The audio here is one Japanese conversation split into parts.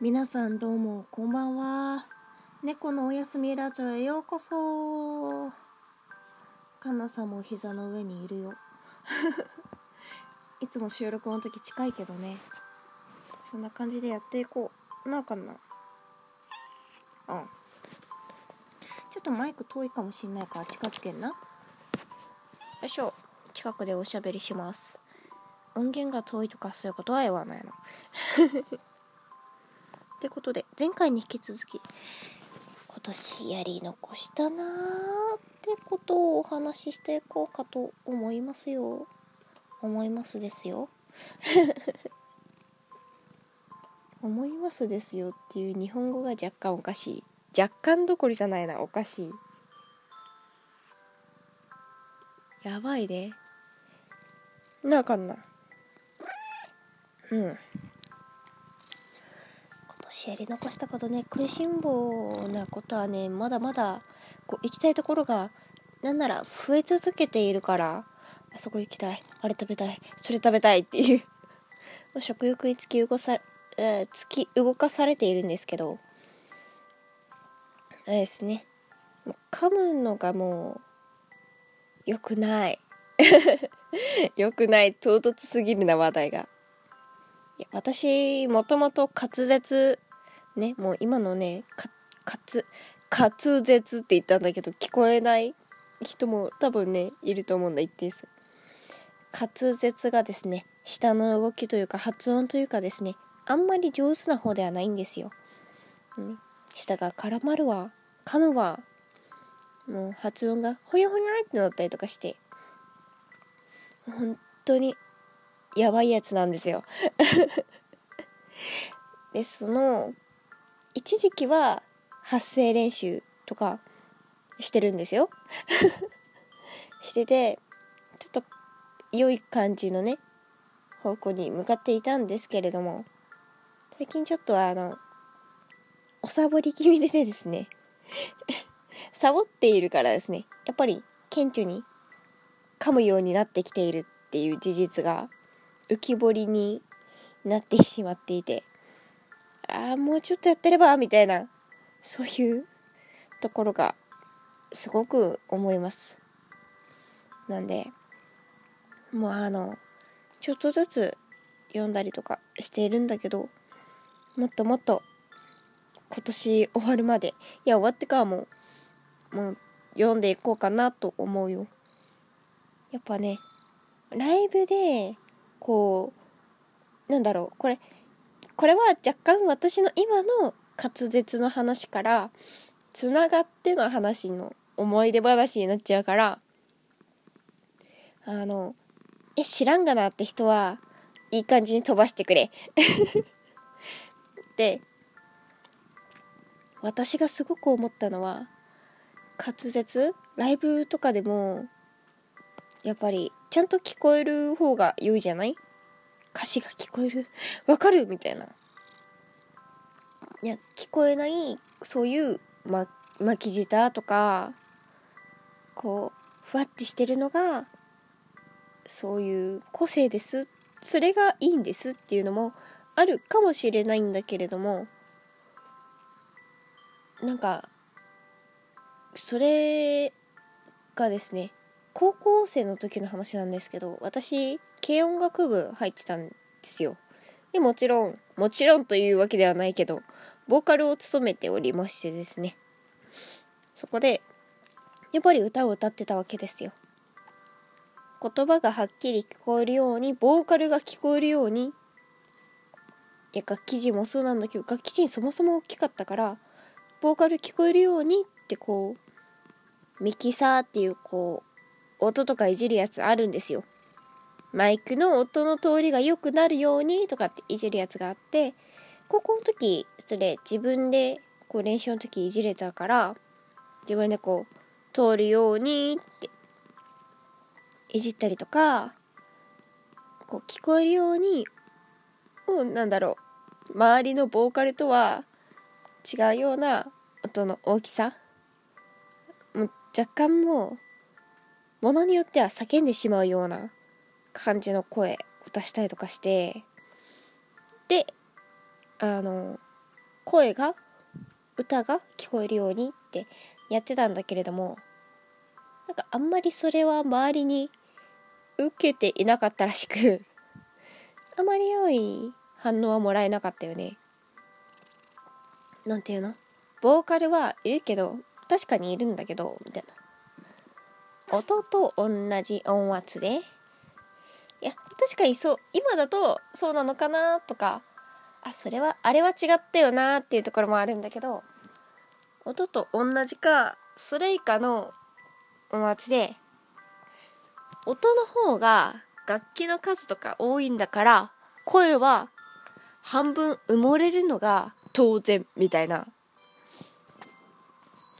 皆さんどうもこんばんは。猫のおやすみラジオへようこそ。かなさんも膝の上にいるよ。いつも収録の時近いけどね。そんな感じでやっていこう。なあかんなうんちょっとマイク遠いかもしんないから近づけんな。よいしょ。近くでおしゃべりします。音源が遠いとかそういうことは言わないの。ってことで前回に引き続き今年やり残したなーってことをお話ししていこうかと思いますよ。思いますですよ。思いますですよっていう日本語が若干おかしい。若干どころじゃないなおかしい。やばいねなあかんなうん。やり残したことね食いしん坊なことはねまだまだこう行きたいところがなんなら増え続けているからあそこ行きたいあれ食べたいそれ食べたいっていう食欲に突き動かさ、えー、突き動かされているんですけどあれですね。噛むのがもう良くない。良くない唐突すぎるな話題が。いや私もともと滑舌ねもう今のねか滑滑舌って言ったんだけど聞こえない人も多分ねいると思うんだ一定数。滑舌がですね舌の動きというか発音というかですねあんまり上手な方ではないんですよ、うん、舌が絡まるわ噛むわもう発音がほにょほにょってなったりとかして本当にやばいやつなんですよ。でその一時期は発声練習とかしてるんですよ。しててちょっと良い感じのね方向に向かっていたんですけれども最近ちょっとあのおサボり気味でですね サボっているからですねやっぱり顕著に噛むようになってきているっていう事実が浮き彫りになってしまっていてああもうちょっとやってればみたいなそういうところがすごく思います。なんでもうあのちょっとずつ読んだりとかしているんだけどもっともっと今年終わるまでいや終わってからももう読んでいこうかなと思うよ。やっぱねライブでこうなんだろうこれこれは若干私の今の滑舌の話からつながっての話の思い出話になっちゃうからあのえ知らんがなって人はいい感じに飛ばしてくれ。で私がすごく思ったのは滑舌？ライブとかでもやっぱりちゃんと聞こえる方が良いじゃない？歌詞が聞こえる？わかる？みたいな。いや聞こえないそういう、ま、巻き舌とかこうふわってしてるのがそういう個性です。それがいいんですっていうのもあるかもしれないんだけれどもなんかそれがですね高校生の時の話なんですけど私軽音楽部入ってたんですよ。でもちろんもちろんというわけではないけどボーカルを務めておりましてですね。そこでやっぱり歌を歌ってたわけですよ。言葉がはっきり聞こえるようにボーカルが聞こえるようにいや楽器陣もそうなんだけど楽器陣そもそも大きかったからボーカル聞こえるようにってこうミキサーっていうこう音とかいじるやつあるんですよ。マイクの音の通りが良くなるようにとかっていじるやつがあって、高校の時、それ自分でこう練習の時いじれたから、自分でこう通るようにっていじったりとか、こう聞こえるように、う、なんだろう、周りのボーカルとは違うような音の大きさ、もう若干もうものによっては叫んでしまうような感じの声を出したりとかしてであの声が歌が聞こえるようにってやってたんだけれどもなんかあんまりそれは周りに受けていなかったらしく あまり良い反応はもらえなかったよね。なんていうの？ボーカルはいるけど確かにいるんだけどみたいな。音と同じ音圧でいや確かにそう今だとそうなのかなとかあそれはあれは違ったよなっていうところもあるんだけど音と同じかそれ以下の音圧で音の方が楽器の数とか多いんだから声は半分埋もれるのが当然みたいな。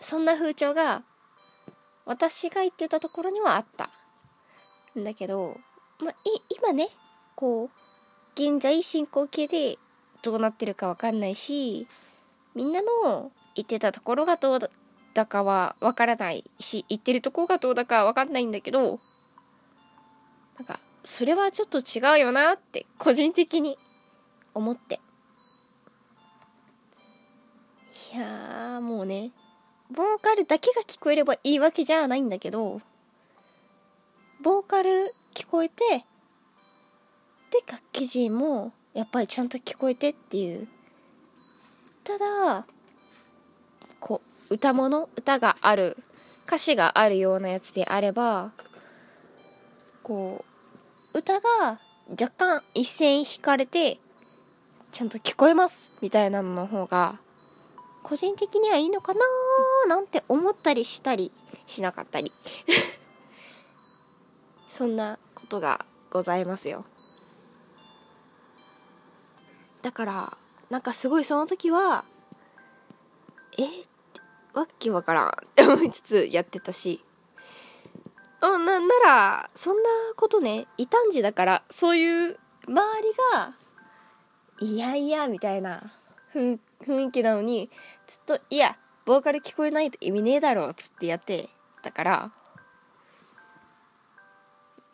そんな風潮が私が言ってたところにはあった。んだけど、まあ、今ねこう現在進行形でどうなってるかわかんないしみんなの言ってたところがどうだかはわからないし言ってるところがどうだかわかんないんだけどなんかそれはちょっと違うよなって個人的に思って。いやもうねボーカルだけが聞こえればいいわけじゃないんだけどボーカル聞こえてで楽器陣もやっぱりちゃんと聞こえてっていう。ただこう歌物歌がある歌詞があるようなやつであればこう歌が若干一線引かれてちゃんと聞こえますみたいなのの方が個人的にはいいのかなーなんて思ったりしたりしなかったり。そんなことがございますよ。だからなんかすごいその時はえわけわからんって思いつつやってたしうんなんならそんなことね異端児だからそういう周りがいやいやみたいな雰囲気なのにずっといやボーカル聞こえないと意味ねえだろっつってやってたから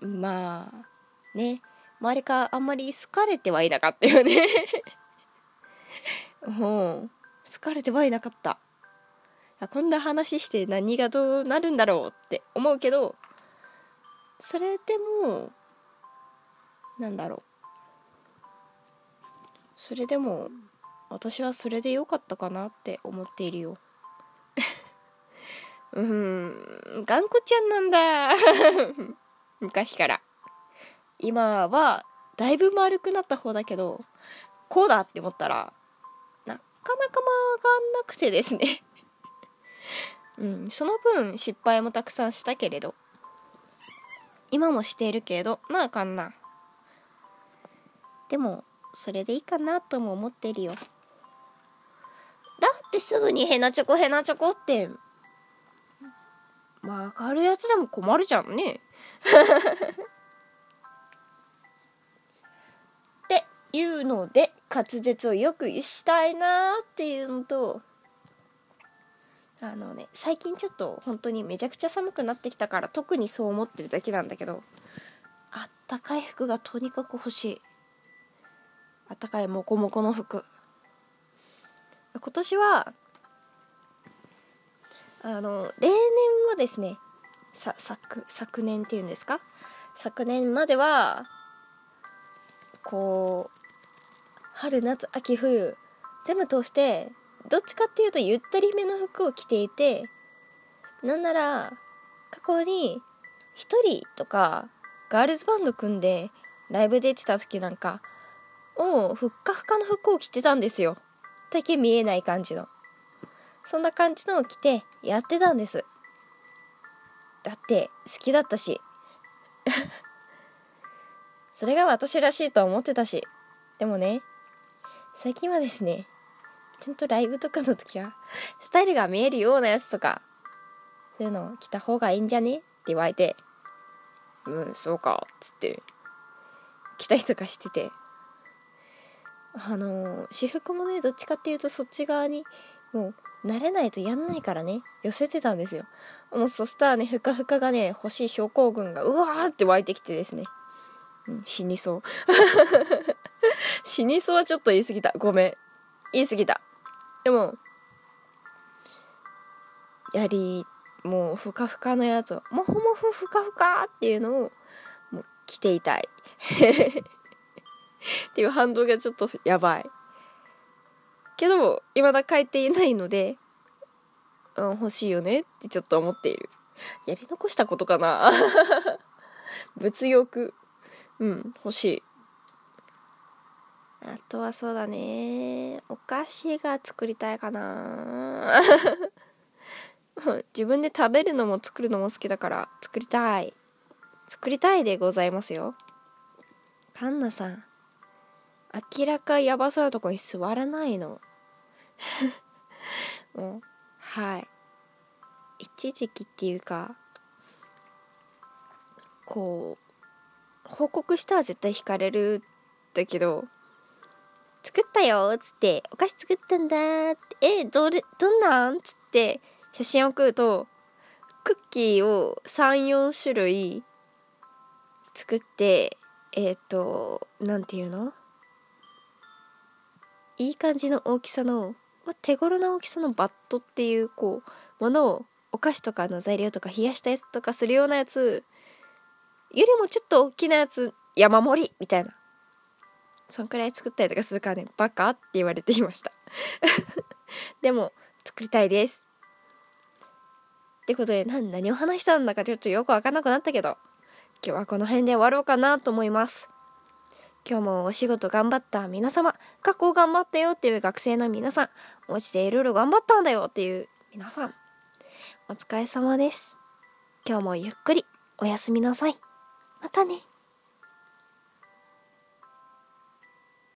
まあね周りからあんまり好かれてはいなかったよね。うん好かれてはいなかった。こんな話して何がどうなるんだろうって思うけどそれでもなんだろう。それでも私はそれで良かったかなって思っているよ。うん頑固ちゃんなんだ。昔から。今はだいぶ丸くなった方だけどこうだって思ったらなかなか曲がんなくてですね。うんその分失敗もたくさんしたけれど。今もしているけどなあかんな。でもそれでいいかなとも思ってるよ。だってすぐにヘナチョコヘナチョコって曲がるやつでも困るじゃんね。っていうので滑舌をよくしたいなっていうのとあのね最近ちょっと本当にめちゃくちゃ寒くなってきたから特にそう思ってるだけなんだけどあったかい服がとにかく欲しい。あったかいモコモコの服。今年はあの例年はですねさ昨昨年っていうんですか？昨年まではこう春夏秋冬全部通してどっちかっていうとゆったりめの服を着ていてなんなら過去に1人とかガールズバンド組んでライブ出てた時なんかをふっかふかの服を着てたんですよ。だけ見えない感じの。そんな感じのを着てやってたんです。だって好きだったし。それが私らしいと思ってたし。でもね最近はですねちゃんとライブとかの時はスタイルが見えるようなやつとかそういうのを着た方がいいんじゃね？って言われてうんそうかっつって着たりとかしてて。あの私服もねどっちかっていうとそっち側にもう慣れないとやんないからね。寄せてたんですよ。もうそしたらねふかふかがね欲しい症候群がうわーって湧いてきてですね、うん、死にそう。死にそうはちょっと言い過ぎた。ごめん。言い過ぎた。でもやりもうふかふかのやつをもふもふふかふかっていうのをもう着ていたい。っていう反動がちょっとやばい。けど未だ変えていないので、うん、欲しいよねってちょっと思っている。やり残したことかな？物欲。うん欲しい。あとはそうだね。お菓子が作りたいかな。自分で食べるのも作るのも好きだから作りたい。作りたいでございますよ。カンナさん。明らかやばそうなとこに座らないの。も うはい。一時期っていうかこう報告したら絶対惹かれるだけど作ったよっつってお菓子作ったんだってえどれどんなん？っつって写真を送るとクッキーを34種類作ってえっ、ー、と何て言うの？いい感じの大きさの、ま手頃な大きさのバットっていうこうものをお菓子とかの材料とか冷やしたやつとかするようなやつよりもちょっと大きなやつ山盛りみたいなそんくらい作ったりとかするからねバカって言われていました。でも作りたいです。ってことで何何を話したんだかちょっとよくわかんなくなったけど今日はこの辺で終わろうかなと思います。今日もお仕事頑張った皆様、学校頑張ったよっていう学生の皆さん、お家でいろいろ頑張ったんだよっていう皆さん、お疲れ様です。今日もゆっくりおやすみなさい。またね。